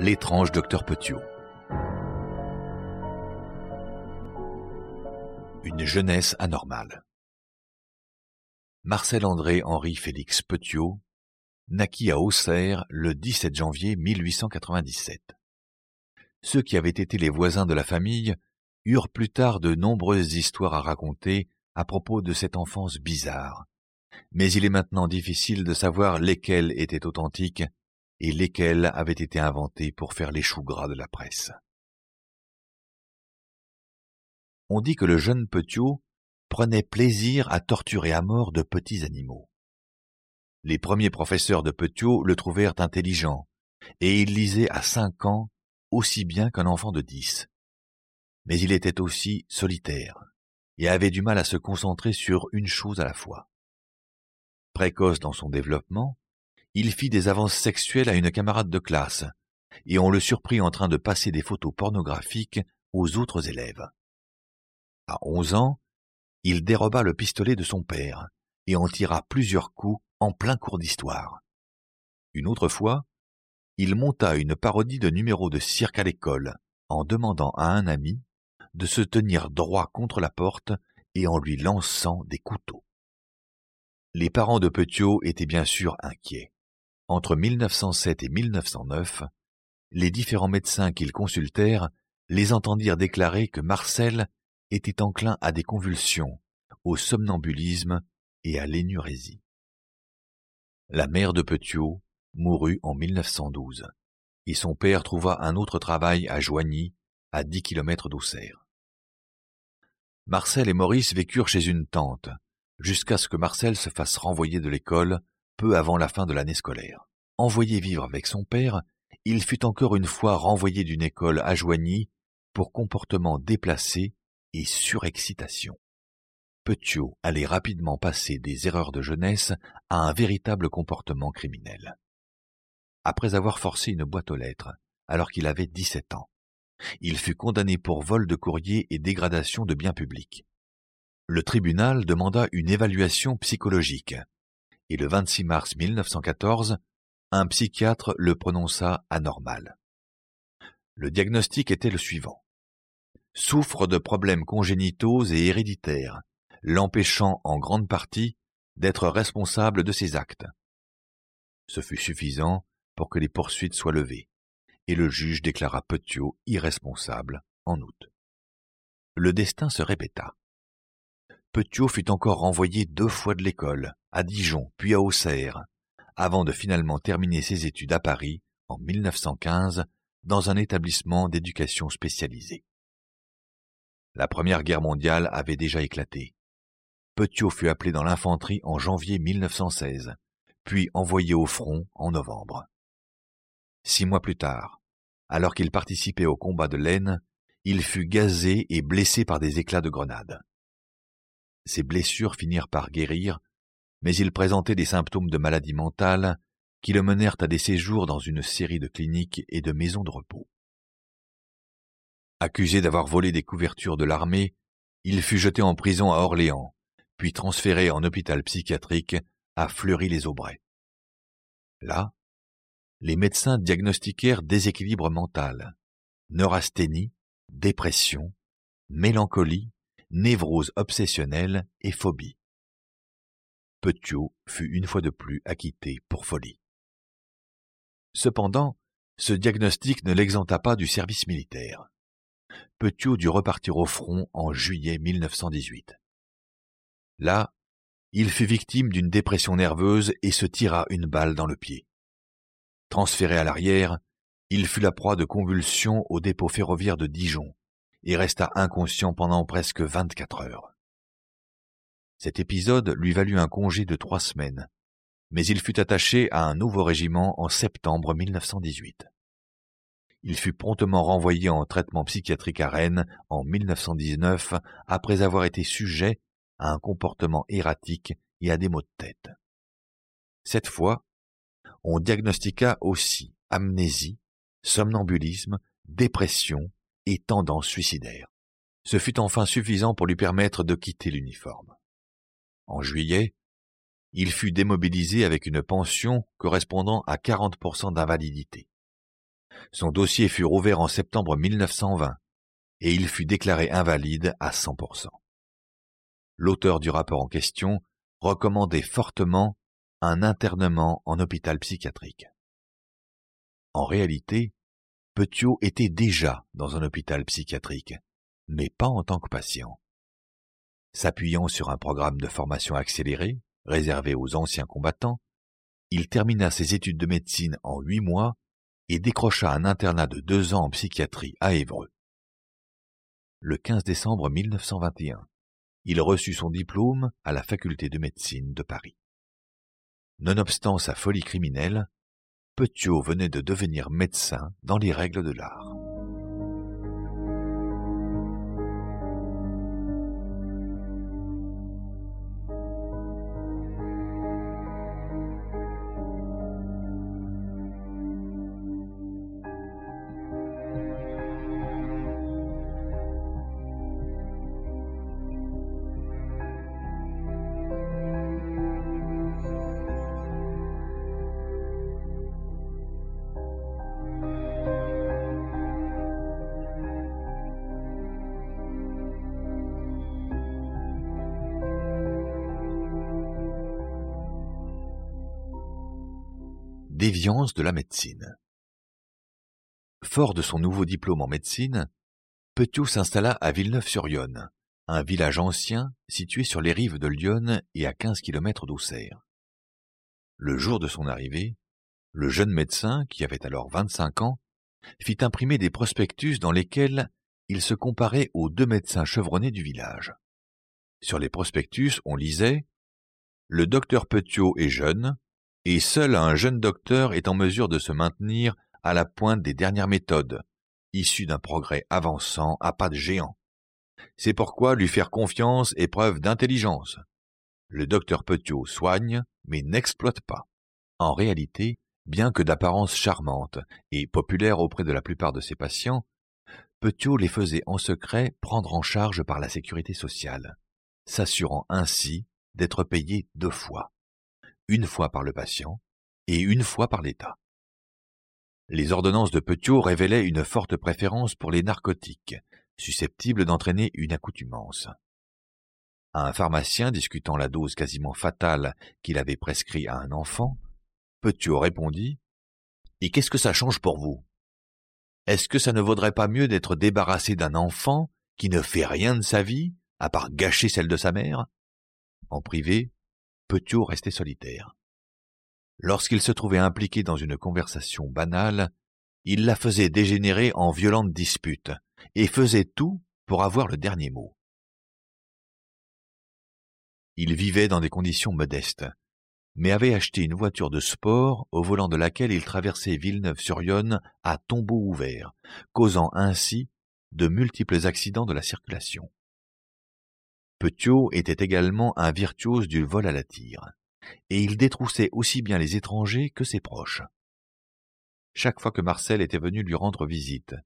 L'étrange docteur Petiot. Une jeunesse anormale. Marcel André Henri Félix Petiot naquit à Auxerre le 17 janvier 1897. Ceux qui avaient été les voisins de la famille eurent plus tard de nombreuses histoires à raconter à propos de cette enfance bizarre. Mais il est maintenant difficile de savoir lesquelles étaient authentiques et lesquelles avaient été inventées pour faire les choux gras de la presse. On dit que le jeune Petiot prenait plaisir à torturer à mort de petits animaux. Les premiers professeurs de Petiot le trouvèrent intelligent, et il lisait à cinq ans aussi bien qu'un enfant de dix. Mais il était aussi solitaire, et avait du mal à se concentrer sur une chose à la fois. Précoce dans son développement, il fit des avances sexuelles à une camarade de classe, et on le surprit en train de passer des photos pornographiques aux autres élèves. À onze ans, il déroba le pistolet de son père et en tira plusieurs coups en plein cours d'histoire. Une autre fois, il monta une parodie de numéros de cirque à l'école en demandant à un ami de se tenir droit contre la porte et en lui lançant des couteaux. Les parents de Petiot étaient bien sûr inquiets. Entre 1907 et 1909, les différents médecins qu'ils consultèrent les entendirent déclarer que Marcel était enclin à des convulsions, au somnambulisme et à l'énurésie. La mère de Petiot mourut en 1912, et son père trouva un autre travail à Joigny, à dix kilomètres d'Auxerre. Marcel et Maurice vécurent chez une tante, jusqu'à ce que Marcel se fasse renvoyer de l'école peu avant la fin de l'année scolaire. Envoyé vivre avec son père, il fut encore une fois renvoyé d'une école à Joigny pour comportement déplacé et surexcitation. Petiot allait rapidement passer des erreurs de jeunesse à un véritable comportement criminel. Après avoir forcé une boîte aux lettres, alors qu'il avait dix-sept ans, il fut condamné pour vol de courrier et dégradation de biens publics. Le tribunal demanda une évaluation psychologique et le 26 mars 1914, un psychiatre le prononça anormal. Le diagnostic était le suivant. Souffre de problèmes congénitaux et héréditaires, l'empêchant en grande partie d'être responsable de ses actes. Ce fut suffisant pour que les poursuites soient levées, et le juge déclara Petiot irresponsable en août. Le destin se répéta. Petiot fut encore renvoyé deux fois de l'école, à Dijon puis à Auxerre, avant de finalement terminer ses études à Paris en 1915 dans un établissement d'éducation spécialisée. La Première Guerre mondiale avait déjà éclaté. Petiot fut appelé dans l'infanterie en janvier 1916, puis envoyé au front en novembre. Six mois plus tard, alors qu'il participait au combat de l'Aisne, il fut gazé et blessé par des éclats de grenade. Ses blessures finirent par guérir, mais il présentait des symptômes de maladie mentale qui le menèrent à des séjours dans une série de cliniques et de maisons de repos. Accusé d'avoir volé des couvertures de l'armée, il fut jeté en prison à Orléans, puis transféré en hôpital psychiatrique à Fleury-les-Aubrais. Là, les médecins diagnostiquèrent déséquilibre mental, neurasthénie, dépression, mélancolie névrose obsessionnelle et phobie. Petiot fut une fois de plus acquitté pour folie. Cependant, ce diagnostic ne l'exenta pas du service militaire. Petiot dut repartir au front en juillet 1918. Là, il fut victime d'une dépression nerveuse et se tira une balle dans le pied. Transféré à l'arrière, il fut la proie de convulsions au dépôt ferroviaire de Dijon, et resta inconscient pendant presque vingt-quatre heures. Cet épisode lui valut un congé de trois semaines, mais il fut attaché à un nouveau régiment en septembre 1918. Il fut promptement renvoyé en traitement psychiatrique à Rennes en 1919 après avoir été sujet à un comportement erratique et à des maux de tête. Cette fois, on diagnostiqua aussi amnésie, somnambulisme, dépression et tendance suicidaire. Ce fut enfin suffisant pour lui permettre de quitter l'uniforme. En juillet, il fut démobilisé avec une pension correspondant à 40% d'invalidité. Son dossier fut rouvert en septembre 1920 et il fut déclaré invalide à 100%. L'auteur du rapport en question recommandait fortement un internement en hôpital psychiatrique. En réalité, Petiot était déjà dans un hôpital psychiatrique, mais pas en tant que patient. S'appuyant sur un programme de formation accéléré, réservé aux anciens combattants, il termina ses études de médecine en huit mois et décrocha un internat de deux ans en psychiatrie à Évreux. Le 15 décembre 1921, il reçut son diplôme à la faculté de médecine de Paris. Nonobstant sa folie criminelle, Petiot venait de devenir médecin dans les règles de l'art. Déviance de la médecine. Fort de son nouveau diplôme en médecine, Petiot s'installa à Villeneuve-sur-Yonne, un village ancien situé sur les rives de l'Yonne et à 15 kilomètres d'Auxerre. Le jour de son arrivée, le jeune médecin, qui avait alors 25 ans, fit imprimer des prospectus dans lesquels il se comparait aux deux médecins chevronnés du village. Sur les prospectus, on lisait Le docteur Petiot est jeune, et seul un jeune docteur est en mesure de se maintenir à la pointe des dernières méthodes, issues d'un progrès avançant à pas de géant. C'est pourquoi lui faire confiance est preuve d'intelligence. Le docteur Petiot soigne, mais n'exploite pas. En réalité, bien que d'apparence charmante et populaire auprès de la plupart de ses patients, Petiot les faisait en secret prendre en charge par la sécurité sociale, s'assurant ainsi d'être payé deux fois une fois par le patient et une fois par l'État. Les ordonnances de Petiot révélaient une forte préférence pour les narcotiques, susceptibles d'entraîner une accoutumance. À un pharmacien discutant la dose quasiment fatale qu'il avait prescrit à un enfant, Petiot répondit Et qu'est-ce que ça change pour vous? Est-ce que ça ne vaudrait pas mieux d'être débarrassé d'un enfant qui ne fait rien de sa vie, à part gâcher celle de sa mère En privé, Petiot restait solitaire. Lorsqu'il se trouvait impliqué dans une conversation banale, il la faisait dégénérer en violentes disputes, et faisait tout pour avoir le dernier mot. Il vivait dans des conditions modestes, mais avait acheté une voiture de sport au volant de laquelle il traversait Villeneuve-sur-Yonne à tombeau ouvert, causant ainsi de multiples accidents de la circulation. Petiot était également un virtuose du vol à la tire, et il détroussait aussi bien les étrangers que ses proches. Chaque fois que Marcel était venu lui rendre visite,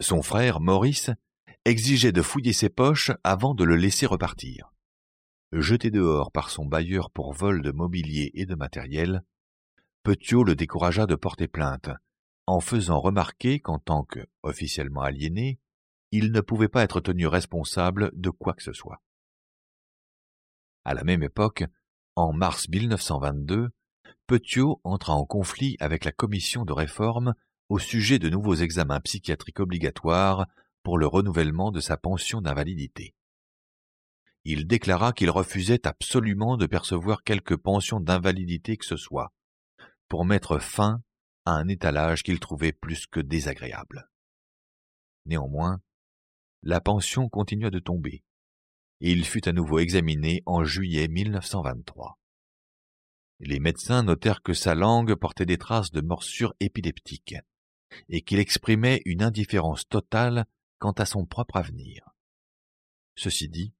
son frère, Maurice, exigeait de fouiller ses poches avant de le laisser repartir. Jeté dehors par son bailleur pour vol de mobilier et de matériel, Petiot le découragea de porter plainte, en faisant remarquer qu'en tant que officiellement aliéné, il ne pouvait pas être tenu responsable de quoi que ce soit. À la même époque, en mars 1922, Petiot entra en conflit avec la commission de réforme au sujet de nouveaux examens psychiatriques obligatoires pour le renouvellement de sa pension d'invalidité. Il déclara qu'il refusait absolument de percevoir quelque pension d'invalidité que ce soit, pour mettre fin à un étalage qu'il trouvait plus que désagréable. Néanmoins, la pension continua de tomber, et il fut à nouveau examiné en juillet 1923. Les médecins notèrent que sa langue portait des traces de morsure épileptique et qu'il exprimait une indifférence totale quant à son propre avenir. Ceci dit,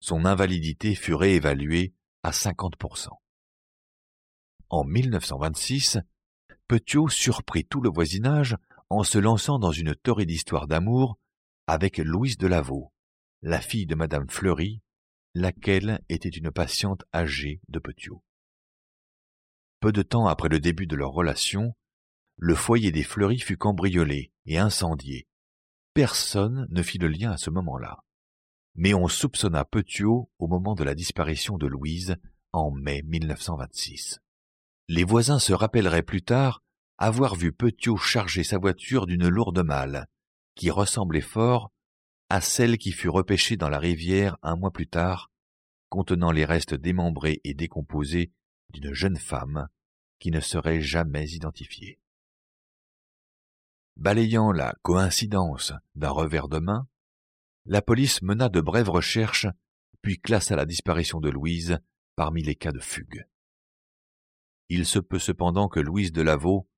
son invalidité fut réévaluée à 50%. En 1926, Petiot surprit tout le voisinage en se lançant dans une torride d'histoire d'amour avec Louise de Lavaux, la fille de Madame Fleury, laquelle était une patiente âgée de Petiot. Peu de temps après le début de leur relation, le foyer des Fleury fut cambriolé et incendié. Personne ne fit le lien à ce moment-là. Mais on soupçonna Petiot au moment de la disparition de Louise en mai 1926. Les voisins se rappelleraient plus tard avoir vu Petiot charger sa voiture d'une lourde malle, qui ressemblait fort à celle qui fut repêchée dans la rivière un mois plus tard, contenant les restes démembrés et décomposés d'une jeune femme qui ne serait jamais identifiée. Balayant la coïncidence d'un revers de main, la police mena de brèves recherches, puis classa la disparition de Louise parmi les cas de fugue. Il se peut cependant que Louise de Lavaux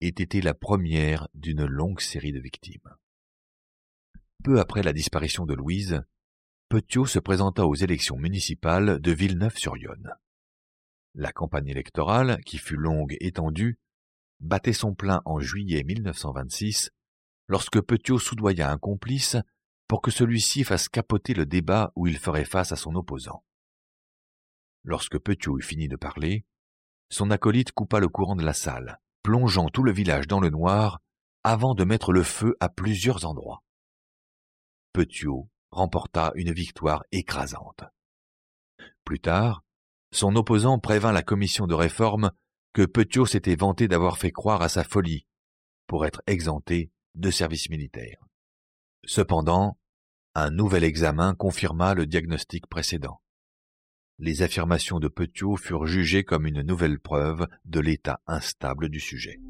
ait été la première d'une longue série de victimes. Peu après la disparition de Louise, Petiot se présenta aux élections municipales de Villeneuve-sur-Yonne. La campagne électorale, qui fut longue et tendue, battait son plein en juillet 1926, lorsque Petiot soudoya un complice pour que celui-ci fasse capoter le débat où il ferait face à son opposant. Lorsque Petiot eut fini de parler, son acolyte coupa le courant de la salle, plongeant tout le village dans le noir avant de mettre le feu à plusieurs endroits. Petiot remporta une victoire écrasante. Plus tard, son opposant prévint la commission de réforme que Petiot s'était vanté d'avoir fait croire à sa folie pour être exempté de service militaire. Cependant, un nouvel examen confirma le diagnostic précédent. Les affirmations de Petiot furent jugées comme une nouvelle preuve de l'état instable du sujet.